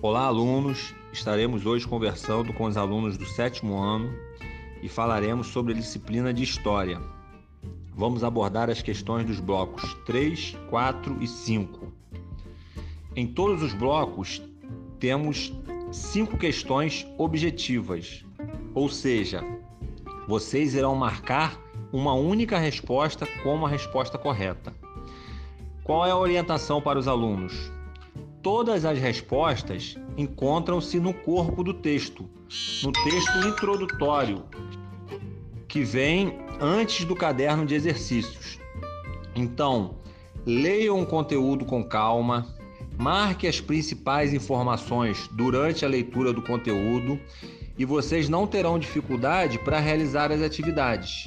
Olá, alunos! Estaremos hoje conversando com os alunos do sétimo ano e falaremos sobre a disciplina de História. Vamos abordar as questões dos blocos 3, 4 e 5. Em todos os blocos, temos cinco questões objetivas, ou seja, vocês irão marcar uma única resposta como a resposta correta. Qual é a orientação para os alunos? Todas as respostas encontram-se no corpo do texto, no texto introdutório, que vem antes do caderno de exercícios. Então, leiam o conteúdo com calma, marque as principais informações durante a leitura do conteúdo e vocês não terão dificuldade para realizar as atividades.